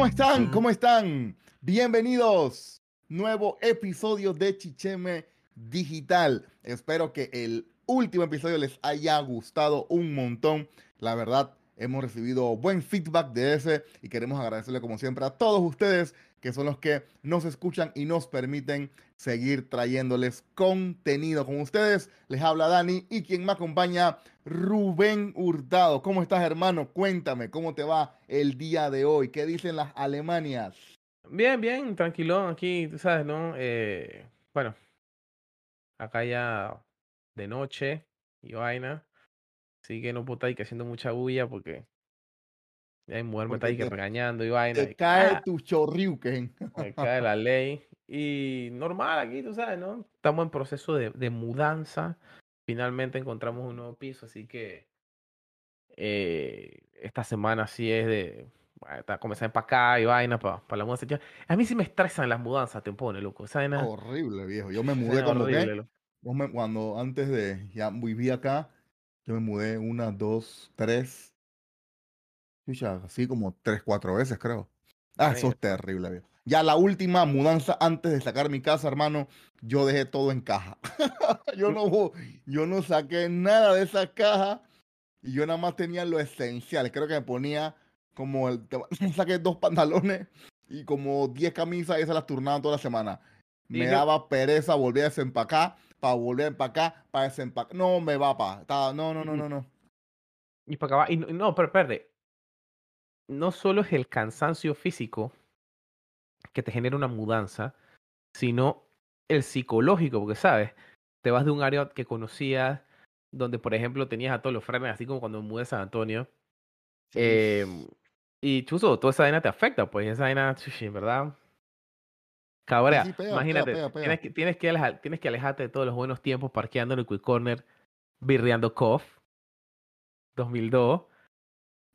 ¿Cómo están? ¿Cómo están? Bienvenidos. Nuevo episodio de Chicheme Digital. Espero que el último episodio les haya gustado un montón. La verdad, hemos recibido buen feedback de ese y queremos agradecerle como siempre a todos ustedes que son los que nos escuchan y nos permiten seguir trayéndoles contenido. Con ustedes les habla Dani y quien me acompaña, Rubén Hurtado. ¿Cómo estás, hermano? Cuéntame, ¿cómo te va el día de hoy? ¿Qué dicen las Alemanias? Bien, bien, tranquilo. Aquí, tú sabes, ¿no? Eh, bueno, acá ya de noche y vaina. Así que no puedo estar ahí que haciendo mucha bulla porque hay mujer me está ahí que regañando y vaina. Te cae tu chorriuken. Me cae la ley. Y normal aquí, tú sabes, ¿no? Estamos en proceso de, de mudanza. Finalmente encontramos un nuevo piso, así que eh, esta semana sí es de está comenzando para acá y vaina para, para la mudanza. A mí sí me estresan las mudanzas, te pone, loco. Vaina, Horrible, viejo. Yo me mudé cuando, horrible, yo me- cuando antes de ya viví acá, yo me mudé una, dos, tres, así como tres, cuatro veces, creo. Ah, eso es terrible, viejo. Ya la última mudanza antes de sacar mi casa, hermano, yo dejé todo en caja. yo no, yo no saqué nada de esa caja y yo nada más tenía lo esencial. Creo que me ponía como el, saqué dos pantalones y como 10 camisas y esas las turnaba toda la semana. Me yo- daba pereza volver a desempacar, para volver a empacar, para desempacar. No, me va, pa. No, no, no, no, no. Y para acabar, y no, no, pero espérate. No solo es el cansancio físico que te genera una mudanza, sino el psicológico, porque sabes, te vas de un área que conocías, donde por ejemplo tenías a todos los frenes, así como cuando me mudé a San Antonio. Eh, y chuzo, toda esa vaina te afecta, pues esa vaina, chuchi, verdad. Cabrea, sí, pega, imagínate, pega, pega. Tienes, que, tienes, que alejar- tienes que alejarte de todos los buenos tiempos parqueando en el Quick Corner, birreando Cough, 2002,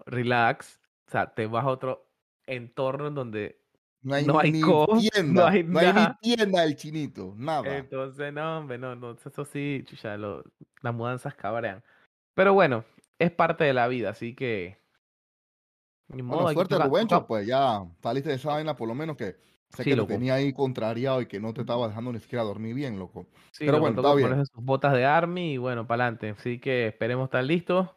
relax, o sea, te vas a otro entorno en donde No hay, No hay ni co, no tienda. hay no hay ni tienda del chinito. Nada. Entonces, no, hombre, no, no, eso sí, chucha, lo- las mudanzas cabrean. Pero bueno, es parte de la vida, así que. Modo, Bueno, suerte, Rubencho, pues ya saliste de esa vaina, por lo menos que sé Sí, que te loco. tenía ahí contrariado y que no te estaba dejando ni siquiera dormir bien, loco. Sí, Pero loco, bueno, está bien. ponerse sus botas de army y bueno, para adelante. Así que esperemos estar listos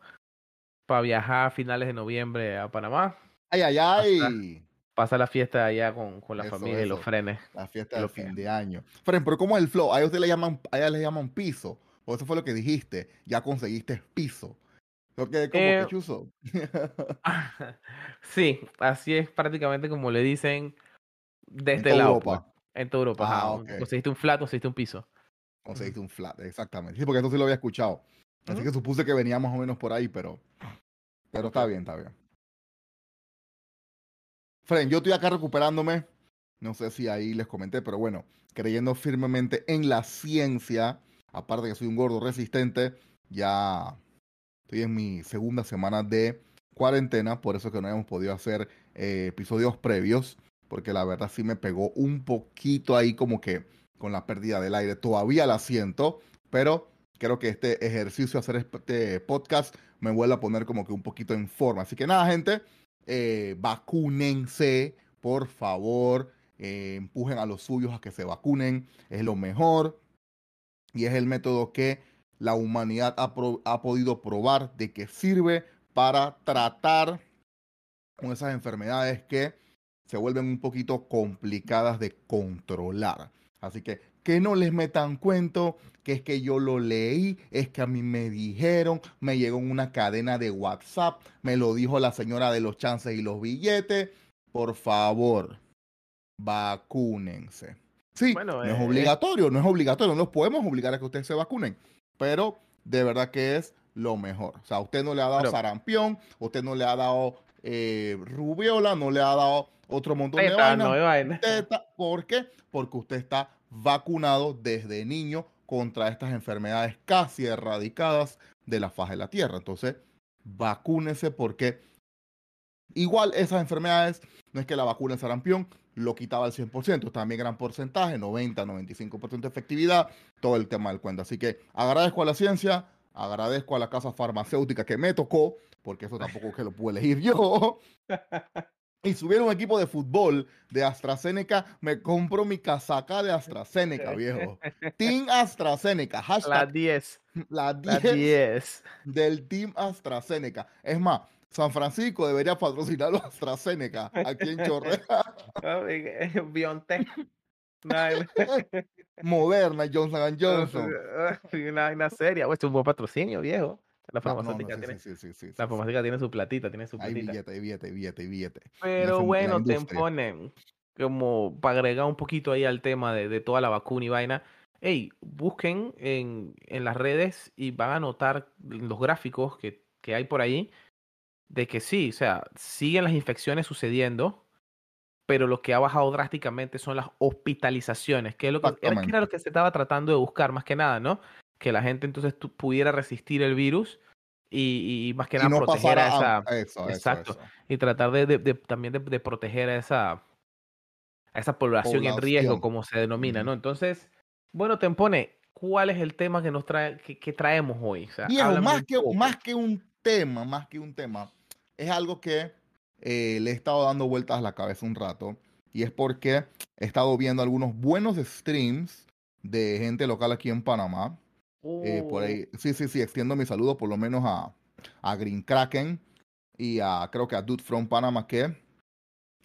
para viajar a finales de noviembre a Panamá. Ay, ay, ay. Pasar la fiesta allá con, con la Eso, familia y los frenes. La fiesta Lo de que fin de año. Fren, pero ¿cómo es el flow? A ustedes le llaman, a ellas le llaman piso. O eso fue lo que dijiste. Ya conseguiste piso. Yo quedé como Eh, que chuzo. sí, así es prácticamente como le dicen de En toda lado. Europa. pues. En toda Europa. Ah, ajá. ok. Conseguiste un flat, conseguiste un piso. Conseguiste un flat, exactamente. Sí, porque eso sí lo había escuchado. Así que supuse que venía más o menos por ahí, pero. Pero está bien, está bien. Fren, yo estoy acá recuperándome. No sé si ahí les comenté, pero bueno, creyendo firmemente en la ciencia. Aparte que soy un gordo resistente, ya estoy en mi segunda semana de cuarentena, por eso que no hemos podido hacer eh, episodios previos, porque la verdad sí me pegó un poquito ahí como que con la pérdida del aire. Todavía la siento, pero creo que este ejercicio, hacer este podcast, me vuelve a poner como que un poquito en forma. Así que nada, gente, eh, vacúnense, por favor, eh, empujen a los suyos a que se vacunen, es lo mejor y es el método que la humanidad ha, ha podido probar de que sirve para tratar con esas enfermedades que se vuelven un poquito complicadas de controlar. Así que que no les metan cuento, que es que yo lo leí, es que a mí me dijeron, me llegó en una cadena de WhatsApp, me lo dijo la señora de los chances y los billetes. Por favor, vacúnense. Sí, Bueno, no es eh, obligatorio, no es obligatorio, no los podemos obligar a que ustedes se vacunen, pero de verdad que es lo mejor. O sea, usted no le ha dado Pero- sarampión, usted no le ha dado eh, rubiola, no le ha dado otro montón de Teta, no vainas. hay vaina. ¿Por qué? Porque usted está vacunado desde niño contra estas enfermedades casi erradicadas de la faz de la tierra. Entonces, vacúnese porque igual esas enfermedades no es que la vacuna de sarampión lo quitaba al 100%, también gran porcentaje, 90, 95% de efectividad, todo el tema del cuento. Así que agradezco a la ciencia, agradezco a la casa farmacéutica que me tocó, porque eso tampoco es que lo pude elegir yo. Y si hubiera un equipo de fútbol de AstraZeneca, me compro mi casaca de AstraZeneca, viejo. Team AstraZeneca. La Hashtag 10. la La 10 10. del Team AstraZeneca. Es más, San Francisco debería patrocinar los AstraZeneca aquí en Chorrera. BioNTech. Una, Moderna, Johnson Johnson. una vaina seria. Pues, Es un buen patrocinio, viejo. La No, no, no, farmacéutica sí, tiene, sí, sí, sí, sí, la farmacéutica tiene su platita, tiene su Hay platita. billete, hay billete, hay billete, hay billete. Pero bueno, te ponen como para agregar un poquito ahí al tema de, de toda la vacuna y vaina. Hey, busquen en, en las redes y van a notar los gráficos que, que hay por ahí de que sí, o sea, siguen las infecciones sucediendo, pero lo que ha bajado drásticamente son las hospitalizaciones, que es lo que, era, que era Exactamente. lo que se estaba tratando de buscar más que nada, ¿no? Que la gente entonces pudiera resistir el virus y, y más que Y nada no proteger a esa a... Eso, eso, exacto. eso. y tratar de, de- de- también de, de proteger a esa, a esa población en riesgo, como se denomina. ¿no? Entonces, bueno, Tempone, ¿cuál es el tema que nos trae, que, que traemos hoy? O sea, Viejo, háblame más que, poco. más que un tema, más que un tema, es algo que eh, le he estado dando vueltas a la cabeza un rato. Y es porque he estado viendo algunos buenos streams de gente local aquí en Panamá. Eh, por Oh, ahí, sí, sí, sí, extiendo mi saludo por lo menos a, a Green Kraken y a creo que a Dude from Panama que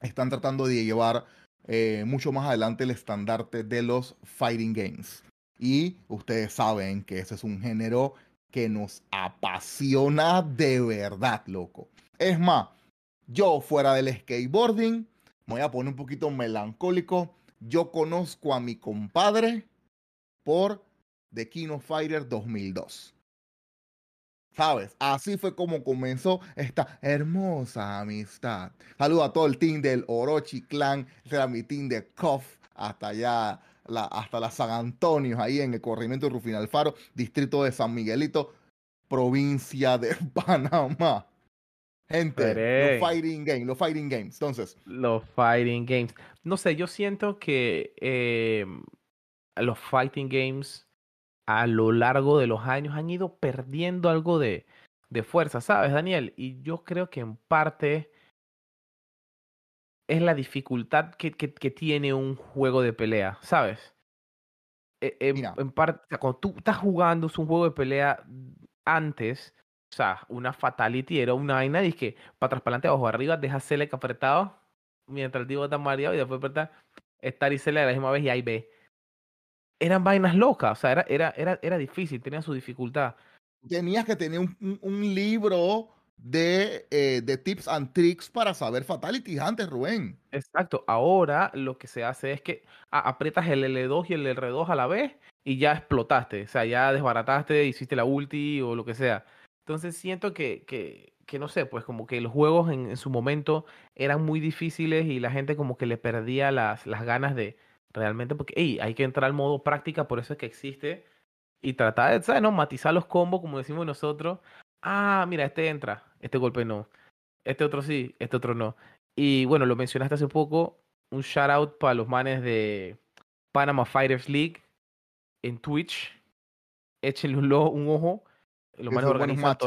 están tratando de llevar eh, mucho más adelante el estandarte de los fighting games. Y ustedes saben que ese es un género que nos apasiona de verdad, loco. Es más, yo fuera del skateboarding, me voy a poner un poquito melancólico. Yo conozco a mi compadre por The King of Fighter 2002. ¿Sabes? Así fue como comenzó esta hermosa amistad. Saludo a todo el team del Orochi Clan. Ese era mi team de KOF hasta allá, la, hasta la San Antonio, ahí en el corrimiento de Rufín Alfaro, distrito de San Miguelito, provincia de Panamá. Gente, los fighting games, los fighting games. Entonces, los fighting games. No sé, yo siento que eh, los fighting games a lo largo de los años han ido perdiendo algo de, de fuerza, ¿sabes, Daniel? Y yo creo que en parte es la dificultad que, que, que tiene un juego de pelea, ¿sabes? Eh, En, Mira. en parte, cuando tú estás jugando es un juego de pelea antes, o sea, una fatality era una vaina y es que para atrás, para adelante, abajo, arriba, deja select apretado mientras el tipo está mareado y después apretar estar y select a la misma vez y ahí ve. Eran vainas locas, o sea, era, era, era, era difícil, tenía su dificultad. tenías que tener un, un- un libro de, eh, de tips and tricks para saber fatalities antes, Rubén. Exacto, ahora lo que se hace es que ah, aprietas el L2 y el R2 a la vez y ya explotaste, o sea, ya desbarataste, hiciste la ulti o lo que sea. Entonces siento que, que, que no sé, pues como que los juegos en, en su momento eran muy difíciles y la gente como que le perdía las, las ganas de realmente, porque hey, hay que entrar al modo práctica, por eso es que existe, y tratar de, ¿sabes? No? Matizar los combos, como decimos nosotros. Ah, mira, este entra, este golpe no, este otro sí, este otro no. Y bueno, lo mencionaste hace poco, un shout out para los manes de Panama Fighters League en Twitch. Échenle un, un ojo. Los manes buenos organizan,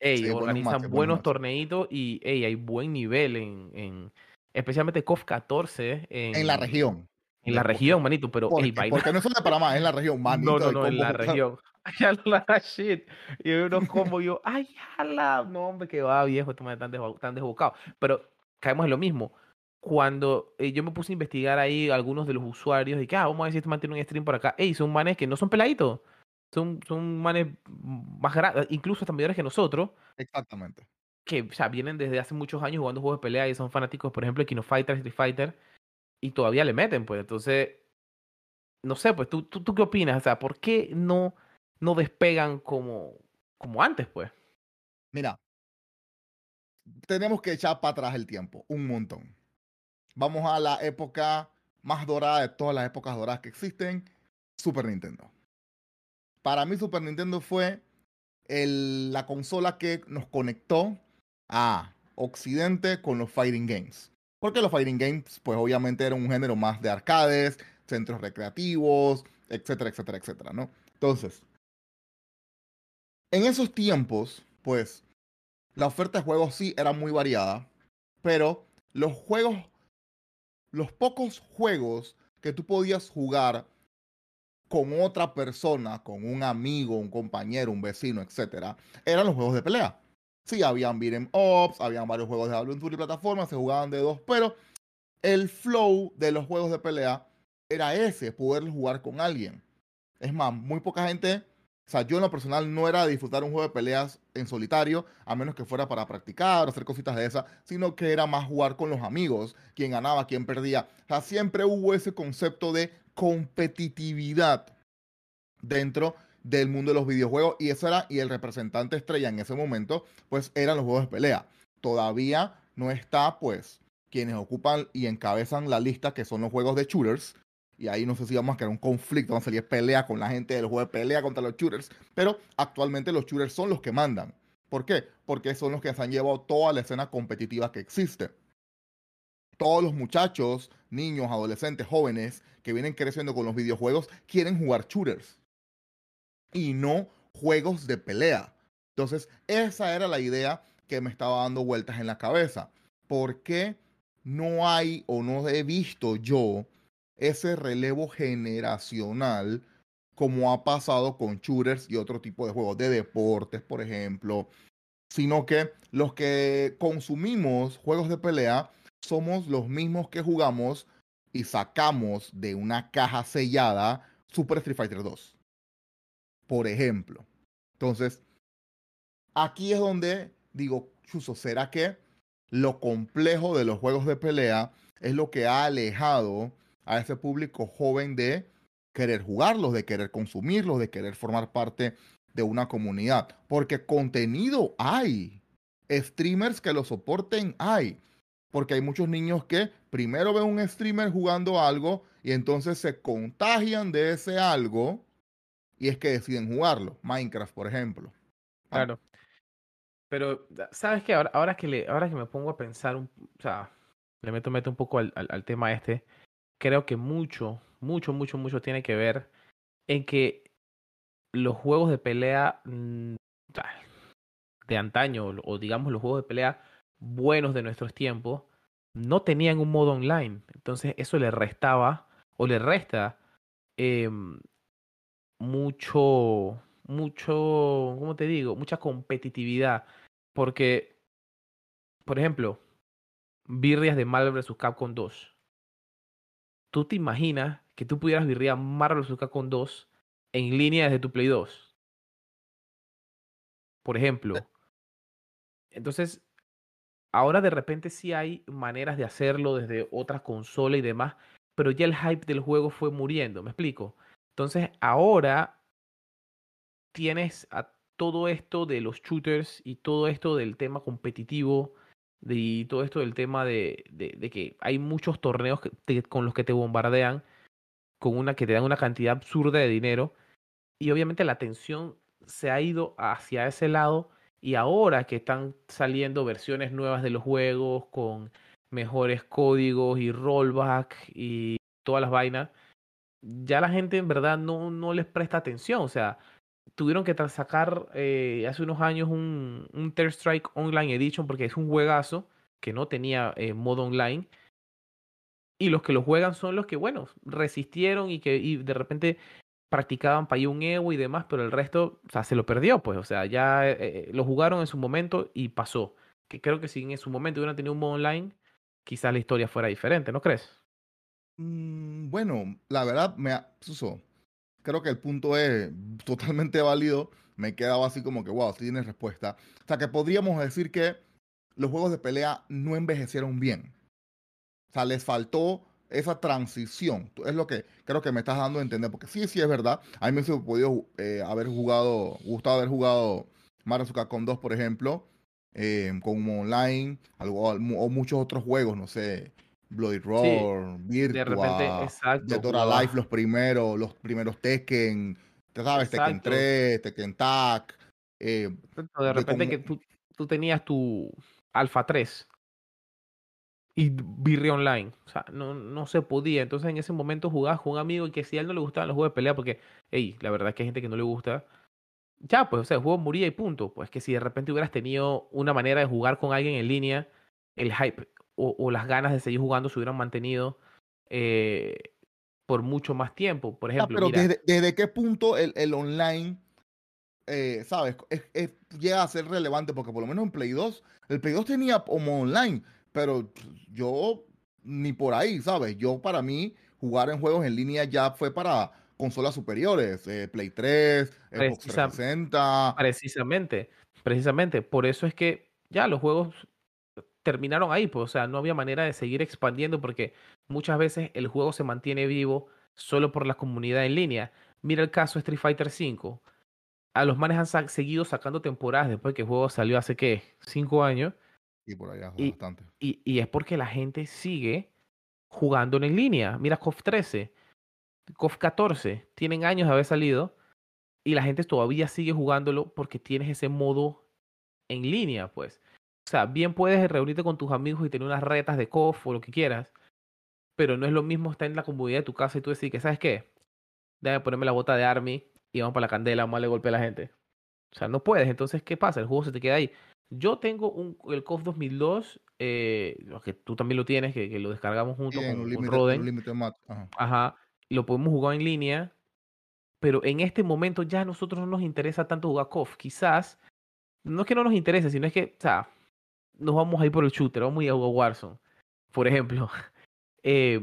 ey, Sí, buenos organizan buenos torneitos y ey, hay buen nivel en, en especialmente KOF 14 en, En la región. En la región, manito, pero Porque, ey, vaina- porque no son de Panamá, es en la región, manito. no, no, no, en la región. Ya la shit. Y unos combos, yo, ay, jala, no, hombre, que va viejo, esto me tan, desbo- tan desbocado. Pero caemos en lo mismo. Cuando eh, yo me puse a investigar ahí algunos de los usuarios, y que, ah, vamos a ver si esto mantiene un stream por acá. Ey, son manes que no son peladitos. Son, son manes más grandes, incluso hasta mayores que nosotros, Exactamente. que o sea, vienen desde hace muchos años jugando juegos de pelea y son fanáticos, por ejemplo, de Kino Fighter, Street Fighter, y todavía le meten, pues. Entonces, no sé, pues, ¿tú, tú, qué opinas? O sea, ¿por qué no, no despegan como, como antes, pues? Mira, tenemos que echar para atrás el tiempo, un montón. Vamos a la época más dorada de todas las épocas doradas que existen, Super Nintendo. Para mí Super Nintendo fue el- la consola que nos conectó a Occidente con los fighting games. Porque los fighting games, pues obviamente eran un género más de arcades, centros recreativos, etcétera, etcétera, etcétera, ¿no? Entonces, en esos tiempos, pues, la oferta de juegos sí era muy variada, pero los juegos, los pocos juegos que tú podías jugar con otra persona, con un amigo, un compañero, un vecino, etcétera, eran los juegos de pelea. Sí, habían beat'em ups, habían varios juegos de aventura y plataformas, se jugaban de dos, pero el flow de los juegos de pelea era ese, poder jugar con alguien. Es más, muy poca gente, o sea, yo en lo personal no era disfrutar un juego de peleas en solitario, a menos que fuera para practicar o hacer cositas de esas, sino que era más jugar con los amigos, quién ganaba, quién perdía. O sea, siempre hubo ese concepto de competitividad dentro del mundo de los videojuegos y eso era y el representante estrella en ese momento pues eran los juegos de pelea. Todavía no está pues quienes ocupan y encabezan la lista que son los juegos de shooters y ahí no sé si vamos a crear un conflicto, vamos a salir pelea con la gente del juego de pelea contra los shooters, pero actualmente los shooters son los que mandan. ¿Por qué? Porque son los que se han llevado toda la escena competitiva que existe. Todos los muchachos, niños, adolescentes, jóvenes que vienen creciendo con los videojuegos quieren jugar shooters y no juegos de pelea. Entonces, esa era la idea que me estaba dando vueltas en la cabeza. ¿Por qué no hay o no he visto yo ese relevo generacional como ha pasado con shooters y otro tipo de juegos de deportes, por ejemplo, sino que los que consumimos juegos de pelea somos los mismos que jugamos y sacamos de una caja sellada Super Street Fighter 2 por ejemplo. Entonces, aquí es donde digo, Chuso, ¿será que lo complejo de los juegos de pelea es lo que ha alejado a ese público joven de querer jugarlos, de querer consumirlos, de querer formar parte de una comunidad? Porque contenido hay. Streamers que lo soporten hay. Porque hay muchos niños que primero ven un streamer jugando algo y entonces se contagian de ese algo y es que deciden jugarlo. Minecraft, por ejemplo. Ah. Claro. Pero, ¿sabes qué? Ahora, ahora, que, le, ahora que me pongo a pensar, un, o sea, le meto, meto un poco al, al, tema este, creo que mucho, mucho, mucho, mucho tiene que ver en que los juegos de pelea mm, de antaño, o digamos los juegos de pelea buenos de nuestros tiempos, no tenían un modo online. Entonces eso le restaba o le resta eh, mucho, mucho, ¿cómo te digo? Mucha competitividad. Porque, por ejemplo, birrias de Marvel vs. Capcom 2. ¿Tú te imaginas que tú pudieras birriar Marvel vs. Capcom 2 en línea desde tu Play 2? Por ejemplo. Entonces, ahora de repente sí hay maneras de hacerlo desde otras consolas y demás, pero ya el hype del juego fue muriendo, ¿me explico? Entonces ahora tienes a todo esto de los shooters y todo esto del tema competitivo y todo esto del tema de, que hay muchos torneos con los que te bombardean con una que te dan una cantidad absurda de dinero y obviamente la atención se ha ido hacia ese lado y ahora que están saliendo versiones nuevas de los juegos con mejores códigos y rollback y todas las vainas ya la gente en verdad no, no les presta atención. O sea, tuvieron que sacar eh, hace unos años un, un Strike Online Edition porque es un juegazo que no tenía eh, modo online. Y los que lo juegan son los que, bueno, resistieron y que de repente practicaban para ir un Evo y demás, pero el resto, se lo perdió, pues. O sea, ya eh, lo jugaron en su momento y pasó. Que creo que si en su momento hubieran tenido un modo online, quizás la historia fuera diferente, ¿no crees? Mm, bueno, la verdad, me Suso, creo que el punto es totalmente válido. Me quedaba así como que, wow, si tienes respuesta. O sea, que podríamos decir que los juegos de pelea no envejecieron bien. O sea, les faltó esa transición. Es lo que creo que me estás dando a entender. Porque sí, sí es verdad. A mí me hubiese podido eh, haber jugado, gustado haber jugado Mario con 2, por ejemplo, eh, como online, o muchos otros juegos, no sé, Bloody Roar, Virtua, de repente, exacto, Dead or Alive, los primeros, los primeros Tekken, te sabes, Tekken 3, Tekken Tag. Eh, de repente que tú, tú, tenías tu Alpha 3 y Virre Online, o sea, no, no se podía. Entonces en ese momento jugabas con un amigo y que si a él no le gustaban los juegos de pelea, porque, hey, la verdad es que hay gente que no le gusta, ya, pues, o sea, el juego moría y punto. Pues que si de repente hubieras tenido una manera de jugar con alguien en línea, el hype o, las ganas de seguir jugando se hubieran mantenido eh, por mucho más tiempo. Por ejemplo, pero desde, qué punto el, el online, eh, ¿sabes? llega a ser relevante, porque por lo menos en Play 2, el Play 2 tenía como online, pero yo ni por ahí, ¿sabes? Yo para mí jugar en juegos en línea ya fue para consolas superiores, eh, Play 3, Xbox 360. Precisamente, precisamente. Por eso es que ya los juegos terminaron ahí, pues, o sea, no había manera de seguir expandiendo porque muchas veces el juego se mantiene vivo solo por la comunidad en línea. Mira el caso de Street Fighter V. A los manes han seguido sacando temporadas después que el juego salió hace, ¿qué? Cinco años. Y por allá y, bastante. Y, es porque la gente sigue jugando en línea. Mira KOF 13, KOF 14, tienen años de haber salido y la gente todavía sigue jugándolo porque tienes ese modo en línea, pues. O sea, bien puedes reunirte con tus amigos y tener unas retas de KOF o lo que quieras, pero no es lo mismo estar en la comunidad de tu casa y tú decir que, ¿sabes qué? Déjame ponerme la bota de Army y vamos para la candela, vamos a darle golpe a la gente. O sea, no puedes. Entonces, ¿qué pasa? El juego se te queda ahí. Yo tengo un, el KOF 2002, eh, que tú también lo tienes, que, lo descargamos junto con, con, Roden. Ajá. Ajá. Lo podemos jugar en línea, pero en este momento ya a nosotros no nos interesa tanto jugar KOF. Quizás, no es que no nos interese, sino es que, o sea, nos vamos a ir por el shooter, vamos a ir a Warzone, por ejemplo, eh,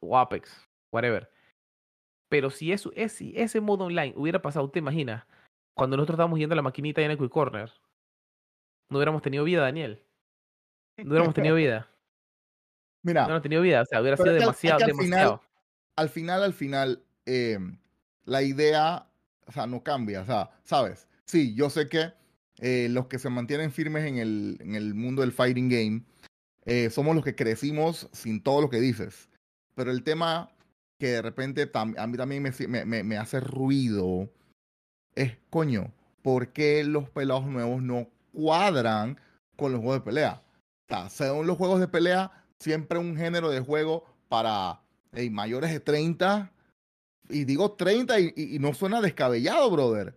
o Apex, whatever. Pero si, eso, si ese modo online hubiera pasado, ¿te imaginas? Cuando nosotros estábamos yendo a la maquinita en el Quick Corner, no hubiéramos tenido vida, Daniel. No hubiéramos tenido vida. Mira. No hubiéramos tenido vida, o sea, hubiera sido demasiado, al demasiado. Final, al final, al final, eh, la idea, o sea, no cambia, o sea, ¿sabes? Sí, yo sé que eh, los que se mantienen firmes en el, en el mundo del fighting game, eh, somos los que crecimos sin todo lo que dices. Pero el tema que de repente a mí también me, me, me, hace ruido es, coño, ¿por qué los pelados nuevos no cuadran con los juegos de pelea? O según los juegos de pelea, siempre un género de juego para mayores de 30. Y digo 30 y, y no suena descabellado, brother.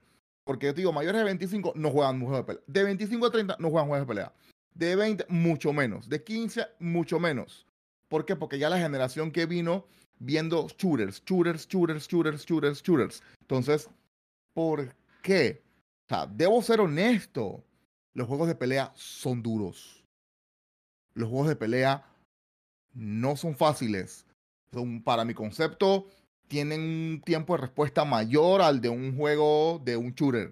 Porque yo te digo, mayores de 25 no juegan juegos de pelea. De 25 a 30 no juegan juegos de pelea. De 20, mucho menos. De 15, mucho menos. ¿Por qué? Porque ya la generación que vino viendo shooters, shooters, shooters, shooters, shooters, shooters. Entonces, ¿por qué? O sea, debo ser honesto. Los juegos de pelea son duros. Los juegos de pelea no son fáciles. Son, para mi concepto, tienen un tiempo de respuesta mayor al de un juego de un shooter.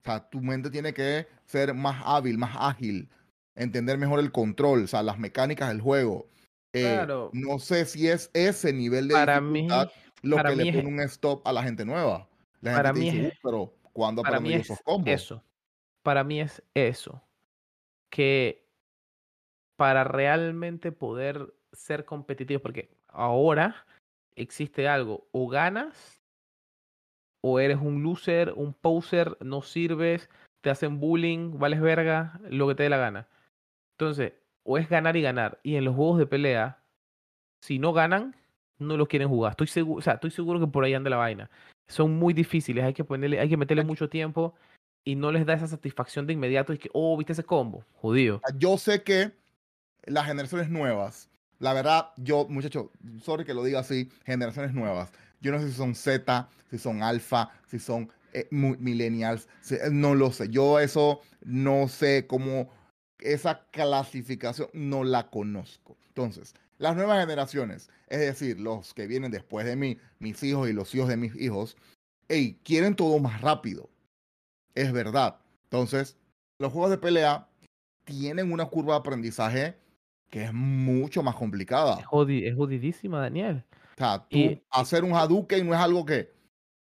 O sea, tu mente tiene que ser más hábil, más ágil, entender mejor el control, o sea, las mecánicas del juego. Eh, claro. No sé si es ese nivel de para dificultad mí, lo que le pone un stop a la gente nueva. La para gente mí dice, pero ¿cuándo para mí esos combos? Eso. Para mí es eso. Que para realmente poder ser competitivos, porque ahora existe algo, o ganas, o eres un loser, un poser, no sirves, te hacen bullying, vales verga, lo que te dé la gana. Entonces, o es ganar y ganar. Y en los juegos de pelea, si no ganan, no los quieren jugar. Estoy seguro, o sea, estoy seguro que por ahí anda la vaina. Son muy difíciles, hay que ponerle, hay que meterle mucho tiempo y no les da esa satisfacción de inmediato y que, oh, viste ese combo, jodido. Yo sé que las generaciones nuevas la verdad, yo, muchachos, sorry que lo diga así, generaciones nuevas. Yo no sé si son Z, si son alfa, si son eh, millennials, eh, no lo sé. Yo eso no sé cómo, esa clasificación no la conozco. Entonces, las nuevas generaciones, es decir, los que vienen después de mí, mis hijos y los hijos de mis hijos, hey, quieren todo más rápido. Es verdad. Entonces, los juegos de pelea tienen una curva de aprendizaje que es mucho más complicada. Es, jodidísima, Daniel. O sea, tú hacer un Hadouken no es algo que,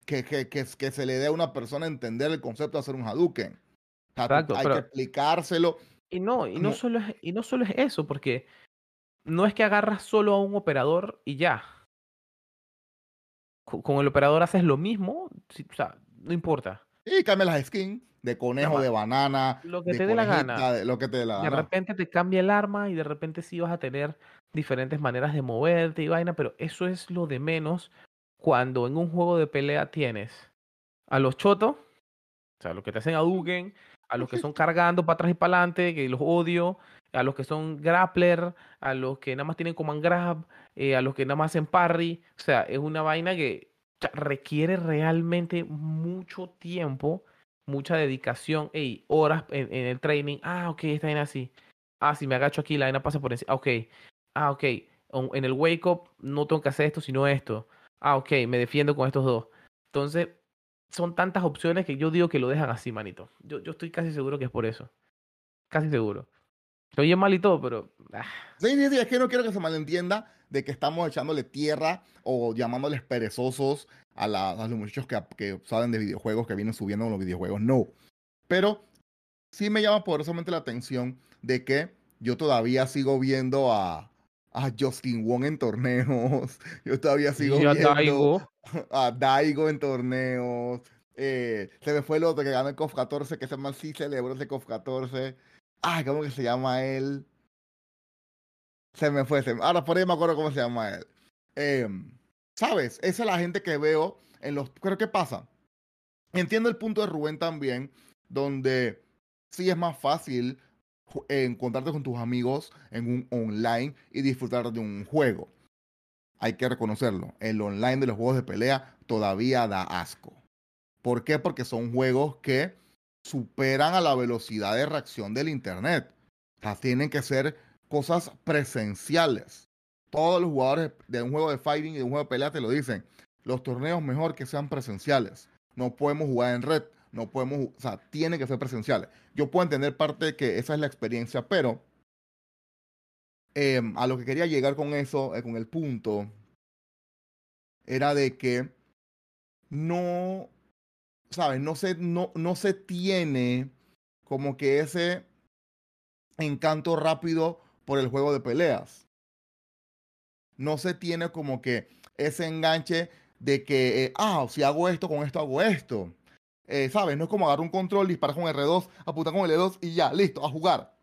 que, que, que, se le dé a una persona entender el concepto de hacer un Hadouken. Exacto, hay que explicárselo. Y no, y no, solo es, y no solo es eso, porque no es que agarras solo a un operador y ya. Con, el operador haces lo mismo, o sea, no importa. Y cambia las skins de conejo, de banana, lo que de te dé la gana. De, lo que te dé la de repente te cambia el arma y de repente sí vas a tener diferentes maneras de moverte y vaina, pero eso es lo de menos cuando en un juego de pelea tienes a los chotos, o sea, los que te hacen a Duken, a los que son cargando para atrás y para adelante, que los odio, a los que son grappler, a los que nada más tienen command grab, eh, a los que nada más hacen parry. O sea, es una vaina que requiere realmente mucho tiempo, mucha dedicación, y horas en, el training. Ah, ok, está bien así. Ah, si me agacho aquí, la vaina pasa por encima. Ah, ok. Ah, ok. En el wake up no tengo que hacer esto, sino esto. Ah, ok, me defiendo con estos dos. Entonces, son tantas opciones que yo digo que lo dejan así, manito. Yo, yo estoy casi seguro que es por eso. Casi seguro. Estoy mal y todo, pero. Ah. Sí, sí, sí, es que no quiero que se malentienda de que estamos echándole tierra o llamándoles perezosos a, la, a los muchachos que, que, saben de videojuegos, que vienen subiendo los videojuegos. No. Pero sí me llama poderosamente la atención de que yo todavía sigo viendo a, a Justin Wong en torneos. Yo todavía sigo viendo a Daigo en torneos. Eh, se me fue el otro que ganó el COF 14, que ese man sí celebró ese COF 14. Ay, ¿cómo que se llama él? Se me fue. Ahora por ahí me acuerdo cómo se llama él. Em, ¿Sabes? Esa es la gente que veo en los. Pero ¿qué pasa? Entiendo el punto de Rubén también, donde sí es más fácil encontrarte con tus amigos en un online y disfrutar de un juego. Hay que reconocerlo. El online de los juegos de pelea todavía da asco. ¿Por qué? Porque son juegos que superan a la velocidad de reacción del Internet. O sea, tienen que ser cosas presenciales. Todos los jugadores de un juego de fighting y de un juego de pelea te lo dicen. Los torneos mejor que sean presenciales. No podemos jugar en red. No podemos, o sea, tiene que ser presenciales. Yo puedo entender parte de que esa es la experiencia, pero em, a lo que quería llegar con eso, eh, con el punto, era de que no, ¿sabes? No se, no, no se tiene como que ese encanto rápido por el juego de peleas. No se tiene como que ese enganche de que, eh, ah, si hago esto, con esto hago esto. Eh, ¿Sabes? No es como agarrar un control, disparar con R2, apuntar con L2 y ya, listo, a jugar.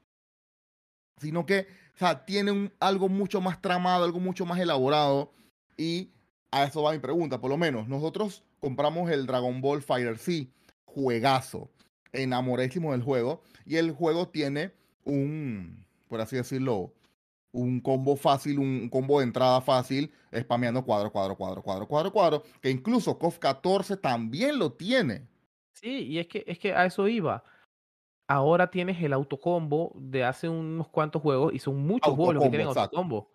Sino que, o sea, tiene algo mucho más tramado, algo mucho más elaborado. Y a eso va mi pregunta, por lo menos. Nosotros compramos el Dragon Ball Fighter C, juegazo, enamoradísimo del juego. Y el juego tiene un, por así decirlo, un combo fácil, un combo de entrada fácil, spameando cuadro, cuadro, cuadro, cuadro, cuadro, cuadro, que incluso KOF 14 también lo tiene. Sí, y es que, es que a eso iba. Ahora tienes el autocombo de hace unos cuantos juegos, y son muchos juegos los que tienen autocombo.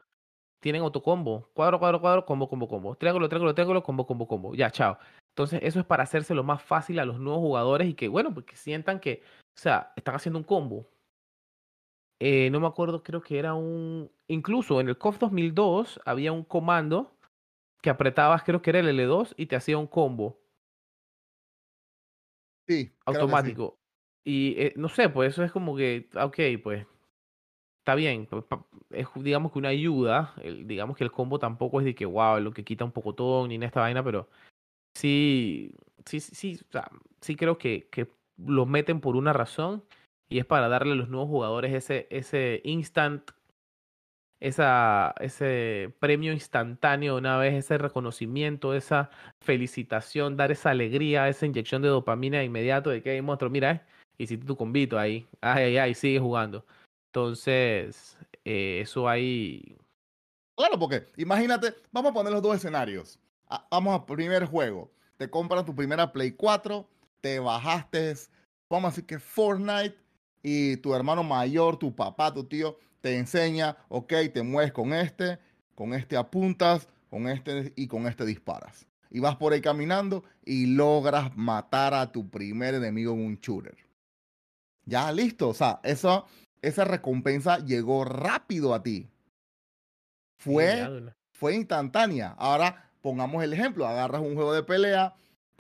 Tienen autocombo. Cuadro, cuadro, cuadro, combo, combo, combo. Triángulo, triángulo, triángulo, combo, combo, combo. Ya, chao. Entonces, eso es para hacérselo más fácil a los nuevos jugadores y que, bueno, porque pues, sientan que, o sea, están haciendo un combo. Eh, no me acuerdo, creo que era un. Incluso en el KOF 2002 había un comando que apretabas, creo que era el L2 y te hacía un combo. Sí. Automático. Y eh, no sé, pues eso es como que, ah, ok, pues está bien. Es digamos que una ayuda. digamos que el combo tampoco es de que, wow, lo que quita un poco todo ni en esta vaina, pero sí, sí, sí, o sea, sí creo que, que lo meten por una razón y es para darle a los nuevos jugadores ese, ese instant esa, ese premio instantáneo una vez, ese reconocimiento, esa felicitación, dar esa alegría, esa inyección de dopamina inmediato de que hay monstruo, mira, eh, hiciste tu convito ahí, ay, ay, ay, sigue jugando. Entonces, eh, eso ahí... Claro, porque imagínate, vamos a poner los dos escenarios. vamos al primer juego. Te compras tu primera Play 4, te bajaste, vamos a decir que Fortnite, y tu hermano mayor, tu papá, tu tío, te enseña, ok, te mueves con este, con este apuntas, con este y con este disparas. Y vas por ahí caminando y logras matar a tu primer enemigo en un shooter. Ya listo, o sea, esa, esa recompensa llegó rápido a ti. Fue, fue instantánea. Ahora pongamos el ejemplo, agarras un juego de pelea,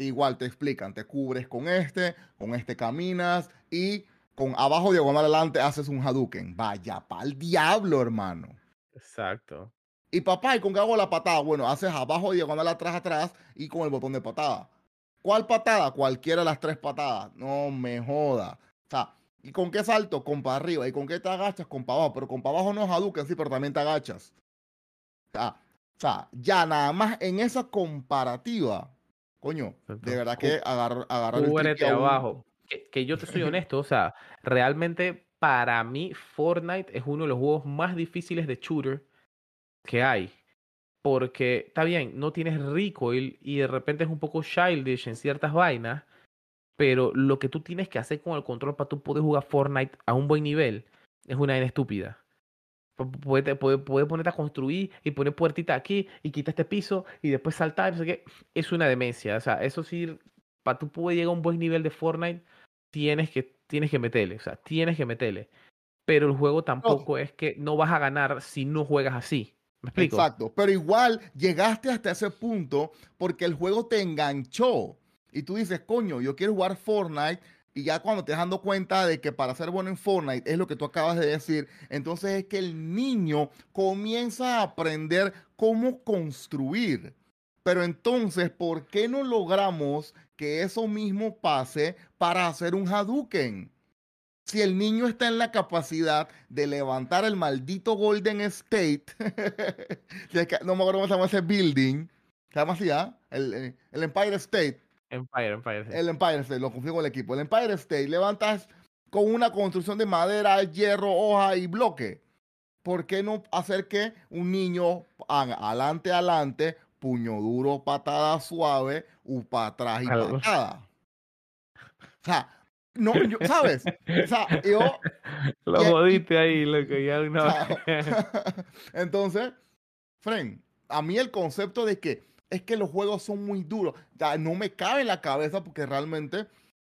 igual te explican, te cubres con este, con este caminas y con abajo diagonal adelante haces un Hadouken. Vaya, pa'l diablo, hermano. Exacto. Y papá, ¿y con qué hago la patada? Bueno, haces abajo diagonal atrás atrás y con el botón de patada. ¿Cuál patada? Cualquiera de las tres patadas. No me joda. O sea, ¿y con qué salto? Con para arriba. ¿Y con qué te agachas? Con para abajo. Pero con para abajo no es Hadouken, sí, pero también te agachas. O sea, ya nada más en esa comparativa, coño, de verdad que agarrar, agarrar el abajo que, yo te soy honesto, o sea, realmente para mí Fortnite es uno de los juegos más difíciles de shooter que hay. Porque está bien, no tienes recoil y de repente es un poco childish en ciertas vainas, pero lo que tú tienes que hacer con el control para tú poder jugar Fortnite a un buen nivel es una vaina estúpida. Puedes puede, puede ponerte a construir y poner puertita aquí y quitar este piso y después saltar. No sé Es una demencia. O sea, eso sí, para tú poder llegar a un buen nivel de Fortnite, tienes que, tienes que meterle. O sea, tienes que meterle. Pero el juego tampoco es que no vas a ganar si no juegas así. ¿Me explico? Exacto. Pero igual llegaste hasta ese punto porque el juego te enganchó. Y tú dices, coño, yo quiero jugar Fortnite y ya cuando te das dando cuenta de que para ser bueno en Fortnite es lo que tú acabas de decir, entonces es que el niño comienza a aprender cómo construir. Pero entonces, ¿por qué no logramos que eso mismo pase para hacer un Hadouken? Si el niño está en la capacidad de levantar el maldito Golden State, no me acuerdo cómo se llama ese building, se llama así, ¿ah? el Empire State Empire, Empire. El Empire State, lo confío con el equipo. El Empire State levantas con una construcción de madera, hierro, hoja y bloque. ¿Por qué no hacer que un niño adelante, adelante, puño duro, patada suave, upa atrás y patada? O sea, no, ¿sabes? O sea, yo. Lo jodiste ahí, lo que ya no. Entonces, Fren, a mí el concepto de que es que los juegos son muy duros. Ya no me cabe en la cabeza porque realmente, o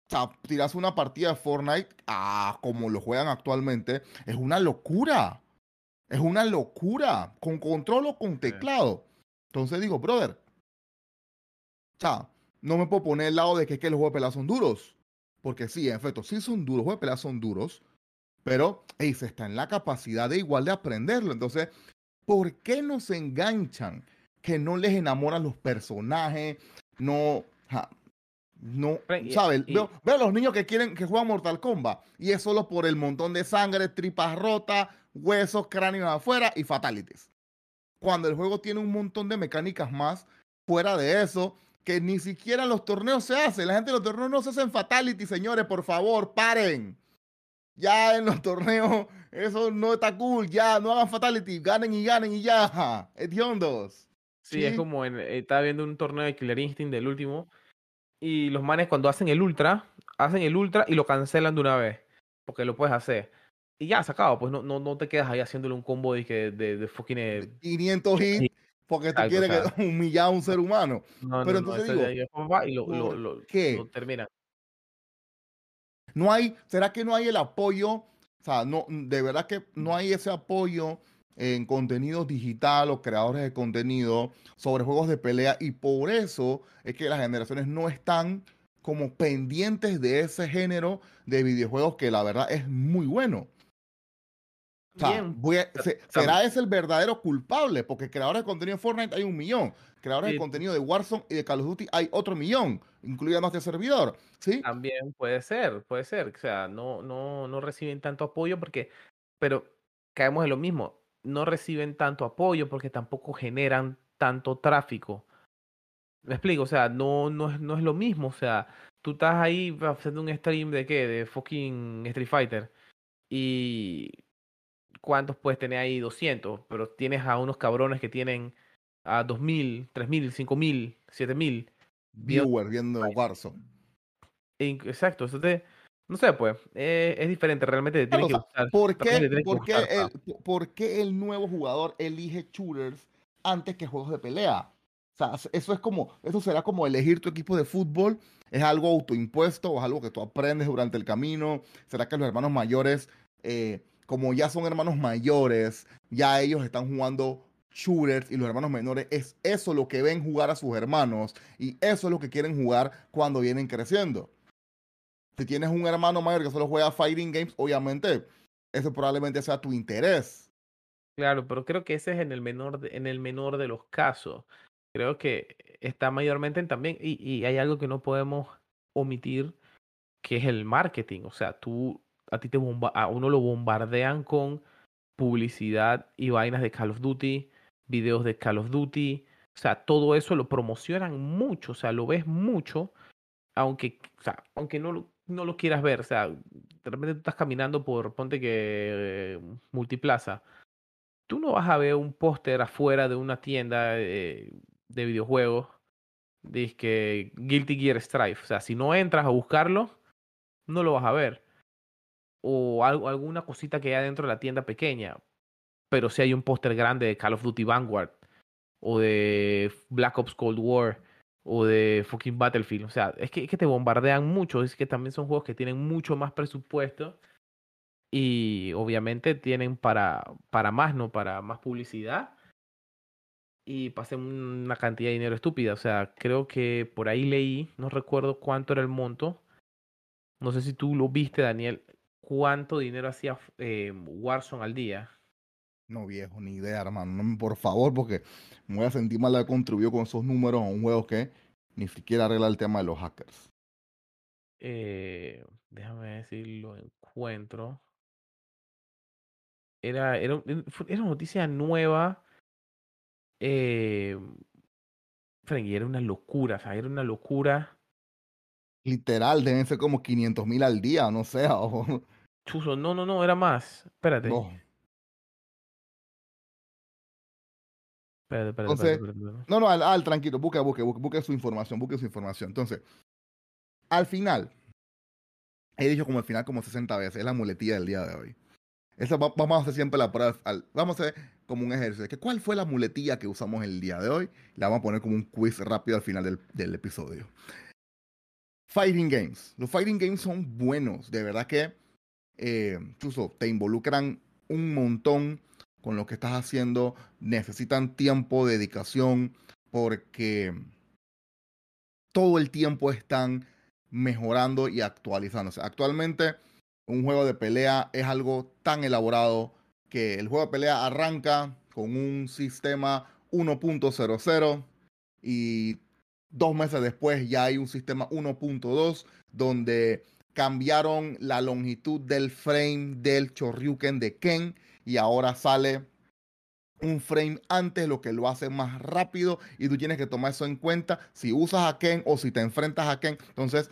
sea, tiras una partida de Fortnite ah, como lo juegan actualmente, es una locura. Es una locura. Con control o con teclado. Entonces digo, brother, o sea, no me puedo poner al lado de que, es que los juegos de pelea son duros. Porque sí, en efecto, sí son duros, los juegos de pelea son duros. Pero, hey, se está en la capacidad de igual de aprenderlo. Entonces, ¿por qué no se enganchan? que no les enamoran los personajes, no, no, ¿sabes? Veo, a los niños que quieren que juegan Mortal Kombat y es solo por el montón de sangre, tripas rotas, huesos, cráneos afuera y fatalities. Cuando el juego tiene un montón de mecánicas más fuera de eso, que ni siquiera en los torneos se hace. La gente de los torneos no se hacen fatality, señores, por favor, paren. Ya en los torneos eso no está cool, ya no hagan fatality, ganen y ganen y ya. Hediondos. Sí, es como en, estaba viendo un torneo de Killer Instinct del último. Y los manes cuando hacen el ultra, hacen el ultra y lo cancelan de una vez. Porque lo puedes hacer. Y ya, sacado, pues no, no, no te quedas ahí haciéndole un combo de, de, de fucking... 500 eh, hits porque tú quieres humillar a un ser humano. No, Pero entonces digo, y lo, lo, lo, ¿qué? termina. No hay, ¿será que no hay el apoyo? O sea, no, de verdad que no hay ese apoyo en contenido digital o creadores de contenido sobre juegos de pelea y por eso es que las generaciones no están como pendientes de ese género de videojuegos que la verdad es muy bueno. ¿Será ese el verdadero culpable? Porque creadores de contenido de Fortnite hay un millón. Creadores de contenido de Warzone y de Call of Duty hay otro millón, incluyendo este servidor. ¿sí? También puede ser, puede ser. O sea, no, no, no reciben tanto apoyo porque, pero caemos en lo mismo no reciben tanto apoyo porque tampoco generan tanto tráfico. Me explico, o sea, no, no, es, no es lo mismo, o sea, tú estás ahí haciendo un stream de qué, de fucking Street Fighter y ¿cuántos puedes tener ahí? 200, pero tienes a unos cabrones que tienen a 2000, 3000, 5000, 7000 viewers viendo Warzone. Exacto, eso te no sé, pues, eh, es diferente, realmente tiene que ¿por, qué, ¿por, qué el, nuevo jugador elige shooters antes que juegos de pelea? O sea, eso es como, eso será como elegir tu equipo de fútbol, es algo autoimpuesto o es algo que tú aprendes durante el camino. ¿Será que los hermanos mayores, eh, como ya son hermanos mayores, ya ellos están jugando shooters y los hermanos menores, es eso lo que ven jugar a sus hermanos y eso es lo que quieren jugar cuando vienen creciendo? Si tienes un hermano mayor que solo juega fighting games, obviamente ese probablemente sea tu interés. Claro, pero creo que ese es en el menor de, en el menor de los casos. Creo que está mayormente en también, y, y hay algo que no podemos omitir, que es el marketing. O sea, tú, a ti te a uno lo bombardean con publicidad y vainas de Call of Duty, videos de Call of Duty. O sea, todo eso lo promocionan mucho, o sea, lo ves mucho, aunque, o sea, aunque no lo, no lo quieras ver. O sea, de repente tú estás caminando por, ponte que multiplaza. Tú no vas a ver un póster afuera de una tienda eh, de videojuegos. Dice que Guilty Gear Strife. O sea, si no entras a buscarlo, no lo vas a ver. O algo, alguna cosita que hay dentro de la tienda pequeña. Pero si hay un póster grande de Call of Duty Vanguard o de Black Ops Cold War o de fucking Battlefield. O sea, es que, es que te bombardean mucho. Es que también son juegos que tienen mucho más presupuesto y obviamente tienen para, para más, ¿no? Para más publicidad y pasen una cantidad de dinero estúpida. O sea, creo que por ahí leí, no recuerdo cuánto era el monto. No sé si tú lo viste, Daniel. ¿Cuánto dinero hacía eh, Warzone al día? No, viejo, ni idea, hermano. por favor, porque me voy a sentir mal de contribuido con esos números a un juego que ni siquiera arregla el tema de los hackers. Eh, déjame decir, lo encuentro. Era, era, era una noticia nueva. Eh, era una locura, o sea, era una locura. Literal, deben ser como 500 mil al día, no sé. O... Chuso, no, no, no, era más. Espérate. No. Entonces, no, no, al, tranquilo, busque, busque, busque, busque su información, busque su información. Entonces, al final, he dicho como al final como 60 veces, es la muletilla del día de hoy. Eso vamos a hacer siempre la prueba, vamos a hacer como un ejercicio. Que ¿Cuál fue la muletilla que usamos el día de hoy? La vamos a poner como un quiz rápido al final del, del episodio. Fighting Games. Los Fighting Games son buenos, de verdad que, eh, te involucran un montón con lo que estás haciendo, necesitan tiempo, dedicación, porque todo el tiempo están mejorando y actualizándose. Actualmente, un juego de pelea es algo tan elaborado que el juego de pelea arranca con un sistema 1.00 y dos meses después ya hay un sistema 1.2 donde cambiaron la longitud del frame del Choryuken de Ken y ahora sale un frame antes, lo que lo hace más rápido y tú tienes que tomar eso en cuenta si usas a Ken o si te enfrentas a Ken. Entonces,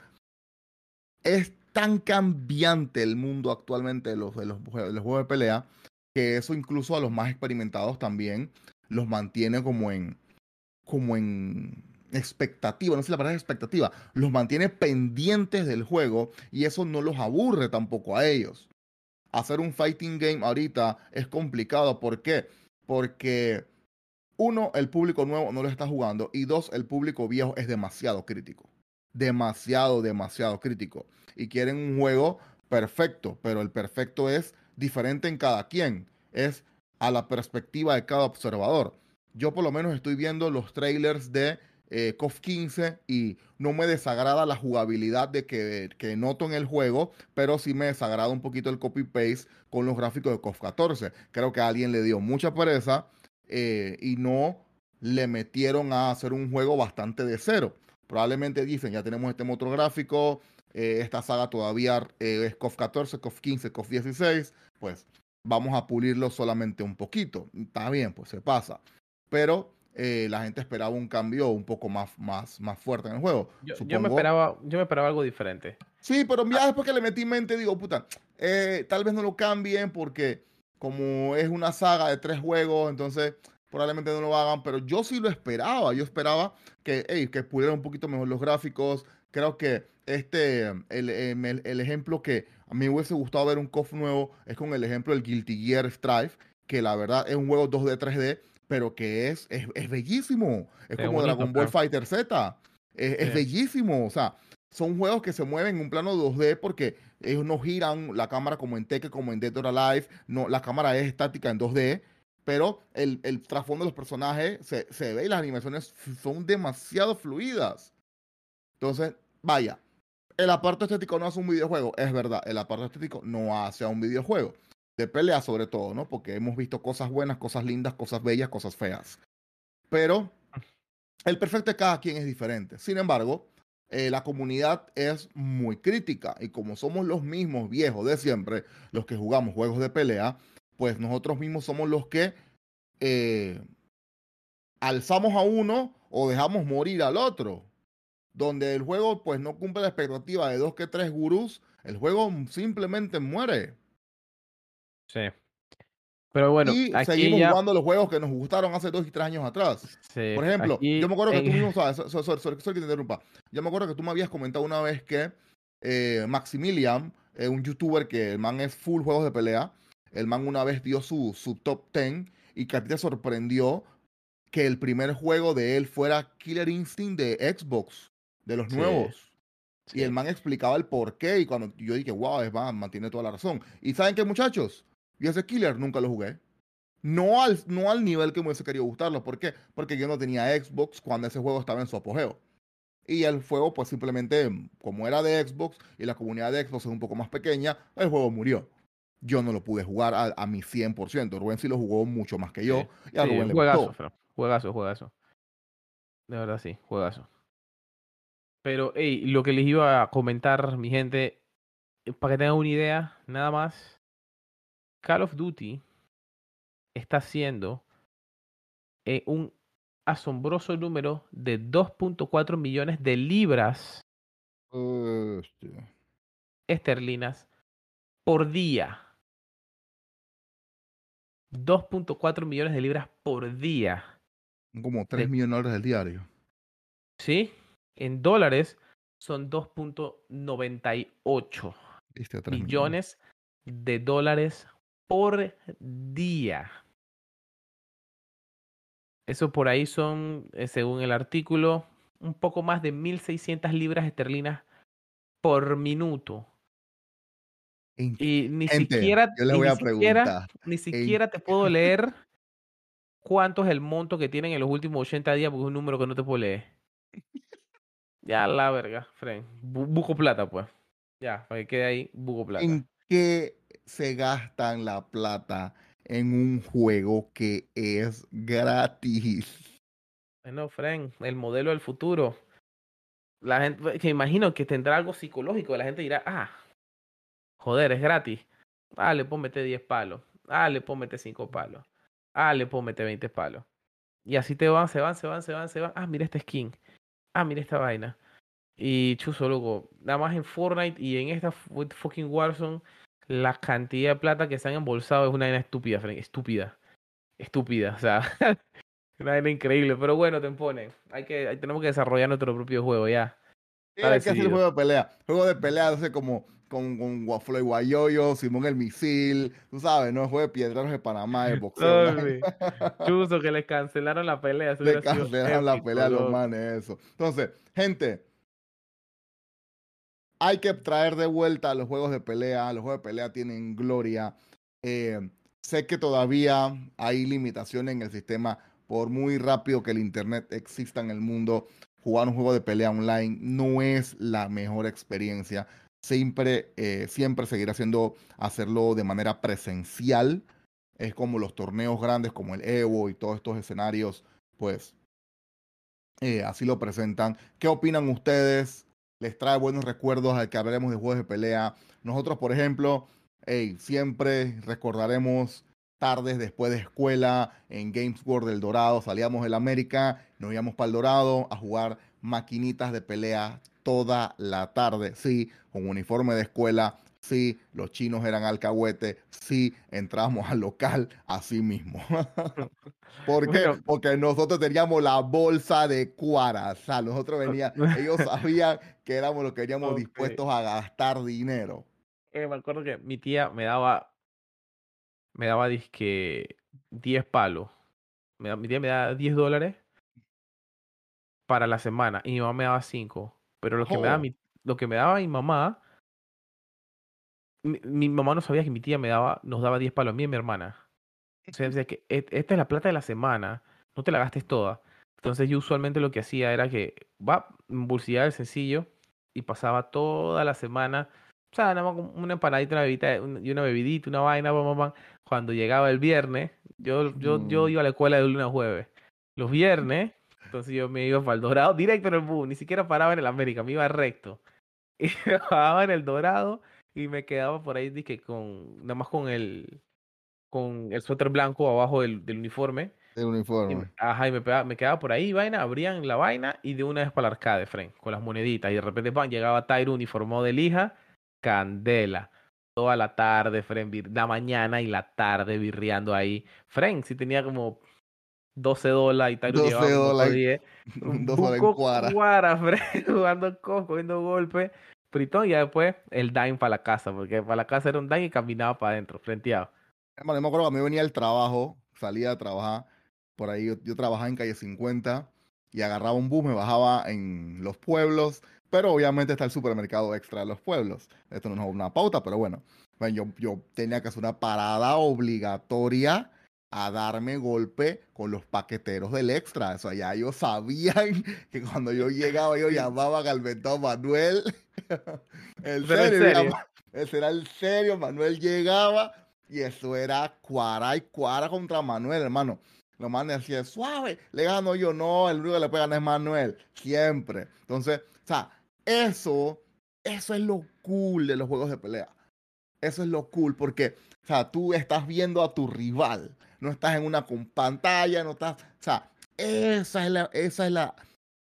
es tan cambiante el mundo actualmente de los, de los, de los juegos de pelea que eso incluso a los más experimentados también los mantiene como en, como en expectativa, no sé la palabra expectativa, los mantiene pendientes del juego y eso no los aburre tampoco a ellos hacer un fighting game ahorita es complicado. ¿Por qué? Porque uno, el público nuevo no lo está jugando y dos, el público viejo es demasiado crítico. Demasiado, demasiado crítico. Y quieren un juego perfecto, pero el perfecto es diferente en cada quien. Es a la perspectiva de cada observador. Yo por lo menos estoy viendo los trailers de eh, COF 15 y no me desagrada la jugabilidad de que, que noto en el juego, pero sí me desagrada un poquito el copy-paste con los gráficos de COF 14. Creo que a alguien le dio mucha pereza eh, y no le metieron a hacer un juego bastante de cero. Probablemente dicen, ya tenemos este motor gráfico, eh, esta saga todavía es COF 14, COF 15, COF 16, pues vamos a pulirlo solamente un poquito. Está bien, pues se pasa. Pero eh, la gente esperaba un cambio un poco más, más, más fuerte en el juego. Yo, me esperaba, yo me esperaba algo diferente. Sí, pero ya después que le metí en mente, digo, puta, eh, tal vez no lo cambien porque como es una saga de tres juegos, entonces probablemente no lo hagan, pero yo sí lo esperaba. Yo esperaba que, hey, que pudieran un poquito mejor los gráficos. Creo que este, el, em, el, el, ejemplo que a mí me hubiese gustado ver un KOF nuevo es con el ejemplo del Guilty Gear Strife, que la verdad es un juego 2D 3D pero que es, es, es bellísimo. Es, como Dragon Ball Fighter Z. Es, bellísimo. O sea, son juegos que se mueven en un plano 2D porque ellos no giran la cámara como en Tekken, como en Dead or Alive. No, la cámara es estática en 2D. Pero el, el trasfondo de los personajes se, se ve y las animaciones son demasiado fluidas. Entonces, vaya, el apartado estético no hace un videojuego, es verdad, el apartado estético no hace un videojuego de pelea sobre todo, ¿no? Porque hemos visto cosas buenas, cosas lindas, cosas bellas, cosas feas. Pero el perfecto de cada quien es diferente. Sin embargo, eh, la comunidad es muy crítica y como somos los mismos viejos de siempre, los que jugamos juegos de pelea, pues nosotros mismos somos los que eh, alzamos a uno o dejamos morir al otro. donde el juego pues no cumple la expectativa de dos que tres gurús, el juego simplemente muere. Sí. Pero bueno, y aquí seguimos ya... jugando los juegos que nos gustaron hace dos y tres años atrás. sí, Por ejemplo, aquí yo me acuerdo que tú mismo, sabes, so- so- que te interrumpa. Yo me acuerdo que tú me habías comentado una vez que eh, Maximilian, eh, un youtuber que el man es full juegos de pelea, el man una vez dio su, su top 10 y que a ti te sorprendió que el primer juego de él fuera Killer Instinct de Xbox, de los Sí, nuevos. sí. Y el man explicaba el por qué y cuando yo dije, wow, es man, mantiene toda la razón. ¿Y saben qué, muchachos? Yo ese Killer nunca lo jugué. No al, no al nivel que me hubiese querido gustarlo. ¿Por qué? Porque yo no tenía Xbox cuando ese juego estaba en su apogeo. Y el juego, pues simplemente, como era de Xbox y la comunidad de Xbox es un poco más pequeña, el juego murió. Yo no lo pude jugar a, a mi 100%. Rubén sí lo jugó mucho más que yo. Sí, Y a sí, Rubén le juegazo. Fran, juegazo, juegazo. De verdad sí, juegazo. Pero, hey, lo que les iba a comentar, mi gente, para que tengan una idea, nada más, Call of Duty está haciendo eh, un asombroso número de 2.4 millones de libras Hostia. esterlinas por día. 2.4 millones de libras por día. Como 3 De- millones de dólares del diario. ¿Sí? En dólares son 2.98 Viste, 3 millones de dólares por día. Eso por ahí son, eh, según el artículo, un poco más de 1.600 libras esterlinas por minuto. ¿En Y ni Gente, siquiera, yo les voy ni a siquiera, preguntar. ni siquiera te puedo leer cuánto es el monto que tienen en los últimos 80 días, porque es un número que no te puedo leer. Ya la verga, Fren. Bu- Busco plata, pues. Ya, para que quede ahí, busco plata. ¿En qué se gastan la plata en un juego que es gratis? Bueno, Fren, el modelo del futuro. La gente, que imagino que tendrá algo psicológico. La gente dirá, ah, joder, es gratis. Ah, le puedo meter 10 palos. Ah, le puedo meter 5 palos. Ah, le puedo meter 20 palos. Y así te van, se van, se van, se van, se van. Ah, mira este skin. Ah, mira esta vaina. Y chuzo, loco. Nada más en Fortnite y en esta fu- fucking Warzone, la cantidad de plata que se han embolsado es una vaina estúpida, Fren. Estúpida. Estúpida. O sea, una vaina increíble. Pero bueno, te ponen. Hay que, hay- tenemos que desarrollar nuestro propio juego ya. Sí, hay que hacer juego de pelea. Juego de pelea, no sé, como con, con Floyd Guayoyo, Simón el Misil, tú sabes, ¿no? Juego de piedreros de Panamá, de boxeo. Chuzo, que les cancelaron la pelea. eso Le cancelaron la épico, pelea a los manes, eso. Entonces, gente, hay que traer de vuelta los juegos de pelea. Los juegos de pelea tienen gloria. Eh, sé que todavía hay limitaciones en el sistema. Por muy rápido que el internet exista en el mundo, jugar un juego de pelea online no es la mejor experiencia. Siempre, eh, siempre seguirá siendo hacerlo de manera presencial. Es como los torneos grandes como el Evo y todos estos escenarios, pues eh, así lo presentan. ¿Qué opinan ustedes? ¿Les trae buenos recuerdos al que hablemos de juegos de pelea? Nosotros, por ejemplo, siempre recordaremos tardes después de escuela en Games World del Dorado. Salíamos del América, nos íbamos para el Dorado a jugar maquinitas de pelea toda la tarde. Sí, con uniforme de escuela. Sí, los chinos eran alcahuete. Sí, entramos al local así mismo. ¿Por qué? Bueno. Porque nosotros teníamos la bolsa de cuaras. O sea, nosotros veníamos, ellos sabían que éramos los que veníamos Ok. dispuestos a gastar dinero. Eh, me acuerdo que mi tía me daba, me daba disque 10 palos. Me mi tía me daba 10 dólares para la semana y mi mamá me daba 5. Pero lo que me daba Oh. mi, lo que me daba mi mamá, mi, mi mamá no sabía que mi tía me daba, nos daba 10 palos a mí y a mi hermana. O sea, decía que "Et- esta es la plata de la semana, no te la gastes toda. Entonces yo usualmente lo que hacía era que va, bolsillaba el sencillo y pasaba toda la semana, o sea, nada más una empanadita, una bebidita, y una bebidita, una vaina. Cuando llegaba el viernes, yo, yo, yo Mm. iba a la escuela de lunes a jueves. Los viernes, entonces yo me iba para el Dorado, directo en el bus, ni siquiera paraba en el América, me iba recto. Y me bajaba en el Dorado y me quedaba por ahí, dije, con, nada más con el, con el suéter blanco abajo del, del uniforme El uniforme. ajá, y me, me, quedaba por ahí, vaina, abrían la vaina y de una vez para el arcade, Fren, con las moneditas. Y de repente, pan, llegaba Tyro uniformado de lija, candela. Toda la tarde, Fren, la mañana y la tarde virreando ahí. Fren, si tenía como 12 dólares y Tyro 12 llevaba dólares. 10. 12 dólares en cuara. cuara Fren, jugando con, cogiendo golpes. Pritón, y después el dime para la casa, porque para la casa era un dime y caminaba para adentro, frenteado. Bueno, me acuerdo que a mí venía el trabajo, salía a trabajar por ahí yo, trabajaba en calle 50 y agarraba un bus, me bajaba en los pueblos, pero obviamente está el supermercado extra de los pueblos. Esto no es una pauta, pero bueno, yo, yo tenía que hacer una parada obligatoria a darme golpe con los paqueteros del extra. Eso ya ellos sabían que cuando yo llegaba, yo llamaba al mentado Manuel. el serio, ese era el serio, Manuel llegaba y eso era cuara y cuara contra Manuel, hermano. Lo mande así de suave. Le gano yo, no, el único que le puede ganar es Manuel. Siempre. Entonces, o sea, eso, eso es lo cool de los juegos de pelea. Eso es lo cool porque, o sea, tú estás viendo a tu rival. No estás en una con pantalla, no estás, o sea, esa es la, esa es la,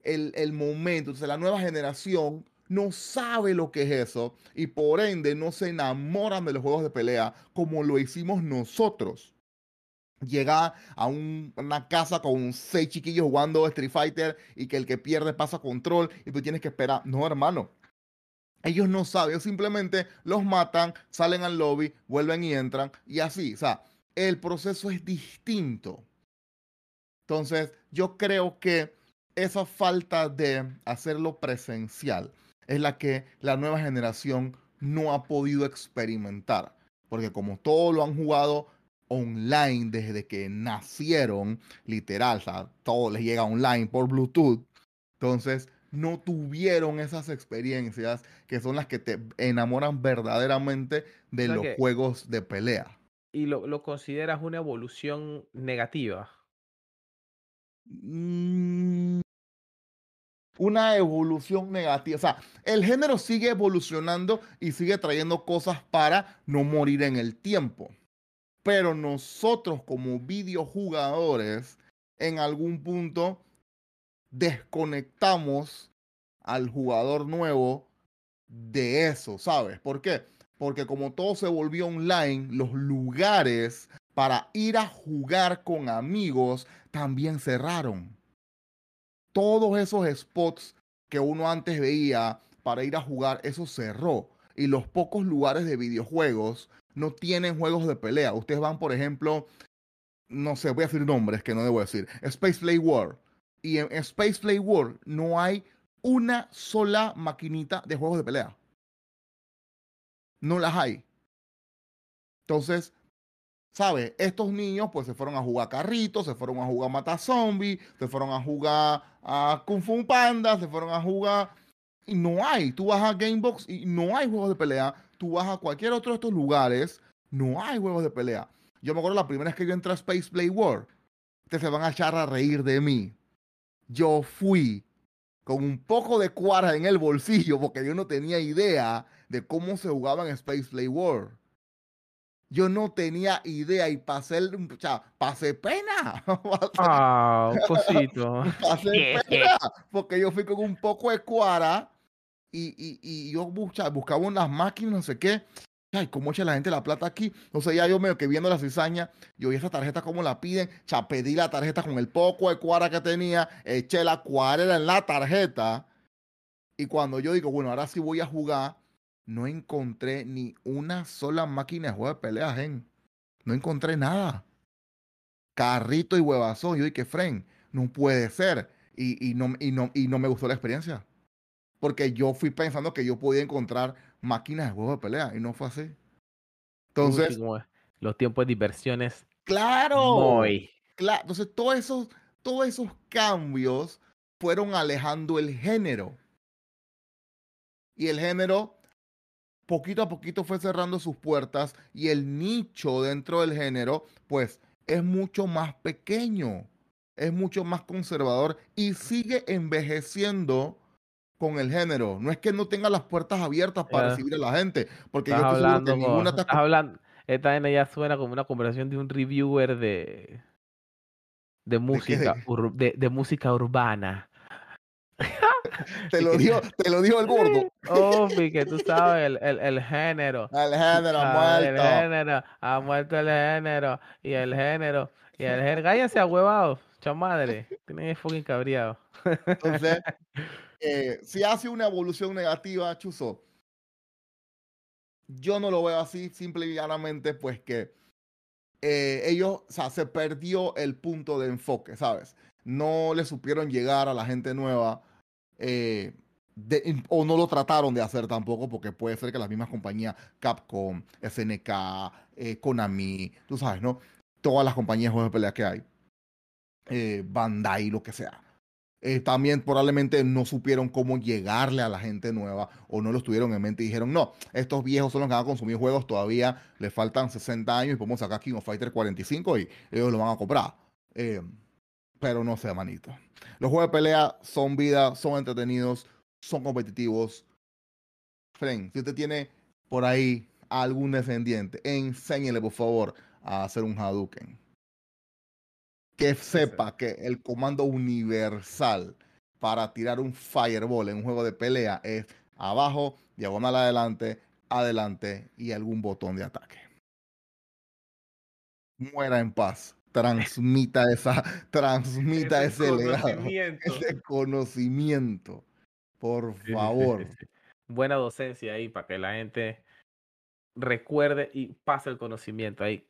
el, el momento. Entonces, la nueva generación no sabe lo que es eso y por ende no se enamoran de los juegos de pelea como lo hicimos nosotros llega a una casa con seis chiquillos jugando Street Fighter y que el que pierde pasa control y tú tienes que esperar. No, hermano. Ellos no saben, simplemente los matan, salen al lobby, vuelven y entran y así. O sea, el proceso es distinto. Entonces, yo creo que esa falta de hacerlo presencial es la que la nueva generación no ha podido experimentar. Porque como todos lo han jugado online desde que nacieron, literal, o sea, todo les llega online por Bluetooth. Entonces, no tuvieron esas experiencias que son las que te enamoran verdaderamente de los juegos de pelea. ¿Y lo, consideras una evolución negativa? Mm, una evolución negativa. O sea, el género sigue evolucionando y sigue trayendo cosas para no morir en el tiempo. Pero nosotros como videojugadores, en algún punto, desconectamos al jugador nuevo de eso, ¿sabes? ¿Por qué? Porque como todo se volvió online, los lugares para ir a jugar con amigos también cerraron. Todos esos spots que uno antes veía para ir a jugar, eso cerró. Y los pocos lugares de videojuegos no tienen juegos de pelea. Ustedes van, por ejemplo, no sé, voy a decir nombres que no debo decir. Space Play World. Y en Space Play World no hay una sola maquinita de juegos de pelea. No las hay. Entonces, ¿sabes? Estos niños pues se fueron a jugar carritos, se fueron a jugar Mata Zombie, se fueron a jugar a Kung Fu Panda, se fueron a jugar... Y no hay. Tú vas a Gamebox y no hay juegos de pelea tú vas a cualquier otro de estos lugares, no hay juegos de pelea. Yo me acuerdo la primera vez que yo entré a Space Play World, ustedes se van a echar a reír de mí. Yo fui con un poco de cuara en el bolsillo porque yo no tenía idea de cómo se jugaba en Space Play World. Yo no tenía idea y pasé, el, o sea, pasé pena. Ah, un cosito. pasé pena porque yo fui con un poco de cuara y, yo buscaba, unas máquinas, no sé qué. Ay, ¿cómo echa la gente la plata aquí? No sé, ya yo medio que viendo la cizaña, yo vi esa tarjeta, ¿cómo la piden? Ya pedí la tarjeta con el poco de cuadra que tenía, eché la cuadra en la tarjeta. Y cuando yo digo, bueno, ahora sí voy a jugar, no encontré ni una sola máquina de juego de peleas, en. No encontré nada. Carrito y huevazón. Yo dije, Fren, no puede ser. Y, y, no, y, no, y no me gustó la experiencia. Porque yo fui pensando que yo podía encontrar máquinas de juegos de pelea y no fue así. Entonces. los tiempos de diversiones. Claro. Claro. Entonces, todos esos, todos esos cambios fueron alejando el género. Y el género, poquito a poquito, fue cerrando sus puertas. Y el nicho dentro del género, pues, es mucho más pequeño. Es mucho más conservador y sigue envejeciendo con el género. No es que no tenga las puertas abiertas para recibir a la gente, porque yo estoy hablando, que ninguna hablando, esta ya suena como una conversación de un reviewer de de música, de, de, música urbana. te lo dijo, te lo dijo el gordo. Oh, que tú sabes el, el, el género. El género ha muerto. El género, ha muerto el género. Y el género. Y el género. Cállense a huevados, chamadre. Tienen fucking cabreado. Entonces, eh, si hace una evolución negativa, Chuzo, yo no lo veo así, simple y llanamente, pues que eh, ellos, o sea, se perdió el punto de enfoque, ¿sabes? No le supieron llegar a la gente nueva. Eh, o no lo trataron de hacer tampoco, porque puede ser que las mismas compañías, Capcom, SNK, eh, Konami, tú sabes, ¿no? Todas las compañías de juegos de pelea que hay, eh, Bandai, lo que sea. Eh, también probablemente no supieron cómo llegarle a la gente nueva o no lo tuvieron en mente y dijeron, no, estos viejos son los que van a consumir juegos, todavía les faltan 60 años y podemos sacar King of Fighter 45 y ellos lo van a comprar. Pero no sé, manito. Los juegos de pelea son vida, son entretenidos, son competitivos. Fren, si usted tiene por ahí algún descendiente, enséñele por favor a hacer un Hadouken. Que sepa que el comando universal para tirar un fireball en un juego de pelea es abajo, diagonal adelante, adelante y algún botón de ataque. Muera en paz. Transmita esa, transmita ese, legado, ese conocimiento. Por favor. Buena docencia ahí para que la gente recuerde y pase el conocimiento ahí.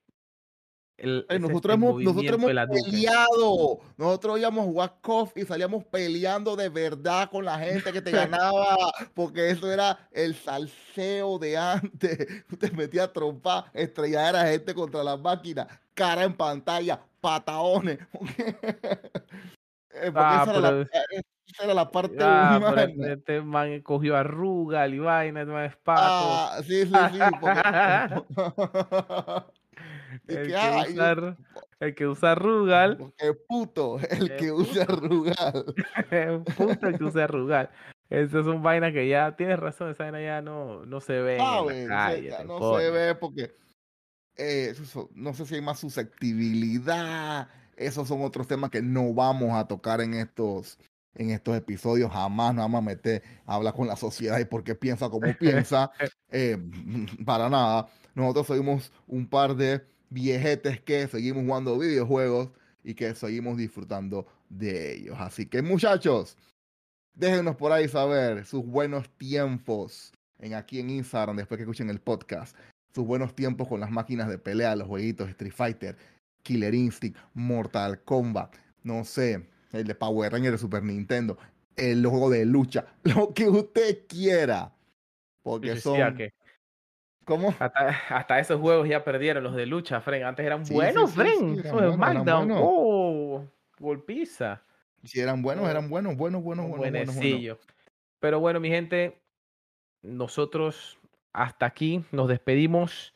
Nosotros hemos, nosotros hemos peleado. Nosotros íbamos a jugar KOF y salíamos peleando de verdad con la gente que te ganaba. porque eso era el salseo de antes. Usted metía trompa, estrellar a gente contra las máquinas, cara en pantalla, pataones. Eh, ah, pero era la parte ah, humana. este man cogió a Rugal y vaina, no es pato. Ah, sí, sí, sí. el, que, usa, el que usa Rugal. El puto, el que usa Rugal. el puto el que usa Rugal. Esas son vainas que ya, tienes razón, esa vaina ya no, no se ve. Ah, en la calle, no se ve porque eh, no sé si hay más susceptibilidad. Esos son otros temas que no vamos a tocar en estos, en estos episodios. Jamás nos vamos a meter a hablar con la sociedad y por qué piensa como piensa. Eh, para nada. Nosotros seguimos un par de viejetes que seguimos jugando videojuegos y que seguimos disfrutando de ellos. Así que muchachos, déjenos por ahí saber sus buenos tiempos en aquí en Instagram después que escuchen el podcast. Sus buenos tiempos con las máquinas de pelea, los jueguitos Street Fighter, Killer Instinct, Mortal Kombat, no sé, el de Power Rangers de Super Nintendo, el juego de lucha, lo que usted quiera. Porque son. ¿Cómo? Hasta, esos juegos ya perdieron los de lucha, Fren. Antes eran buenos, Fren. SmackDown. Oh, golpiza. Sí, eran buenos, eran buenos, buenos, buenos, buenos. buenos, Pero bueno, mi gente, nosotros hasta aquí nos despedimos.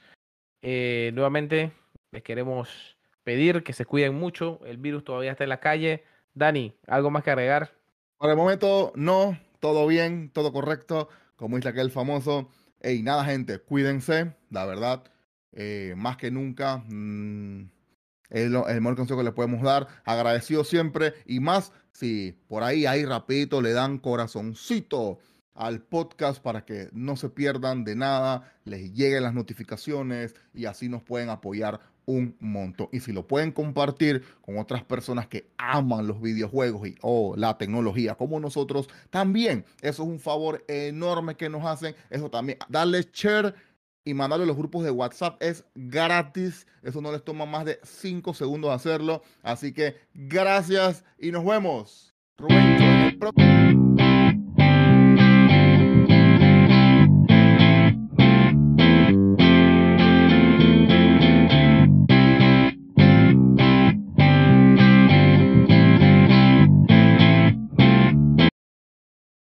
Eh, nuevamente les queremos pedir que se cuiden mucho. El virus todavía está en la calle. Dani, ¿algo más que agregar? Por el momento, no. Todo bien, todo correcto. Como dice aquel famoso. Ey, nada, gente, cuídense, la verdad. Eh, más que nunca, mm, es el mejor consejo que le podemos dar. Agradecido siempre. Y más si por ahí, ahí rapidito le dan corazoncito al podcast para que no se pierdan de nada, les lleguen las notificaciones y así nos pueden apoyar un montón. Y si lo pueden compartir con otras personas que aman los videojuegos y o la tecnología como nosotros, también eso es un favor enorme que nos hacen. Eso también, darle share y mandarle a los grupos de WhatsApp es gratis. Eso no les toma más de 5 segundos hacerlo. Así que gracias y nos vemos.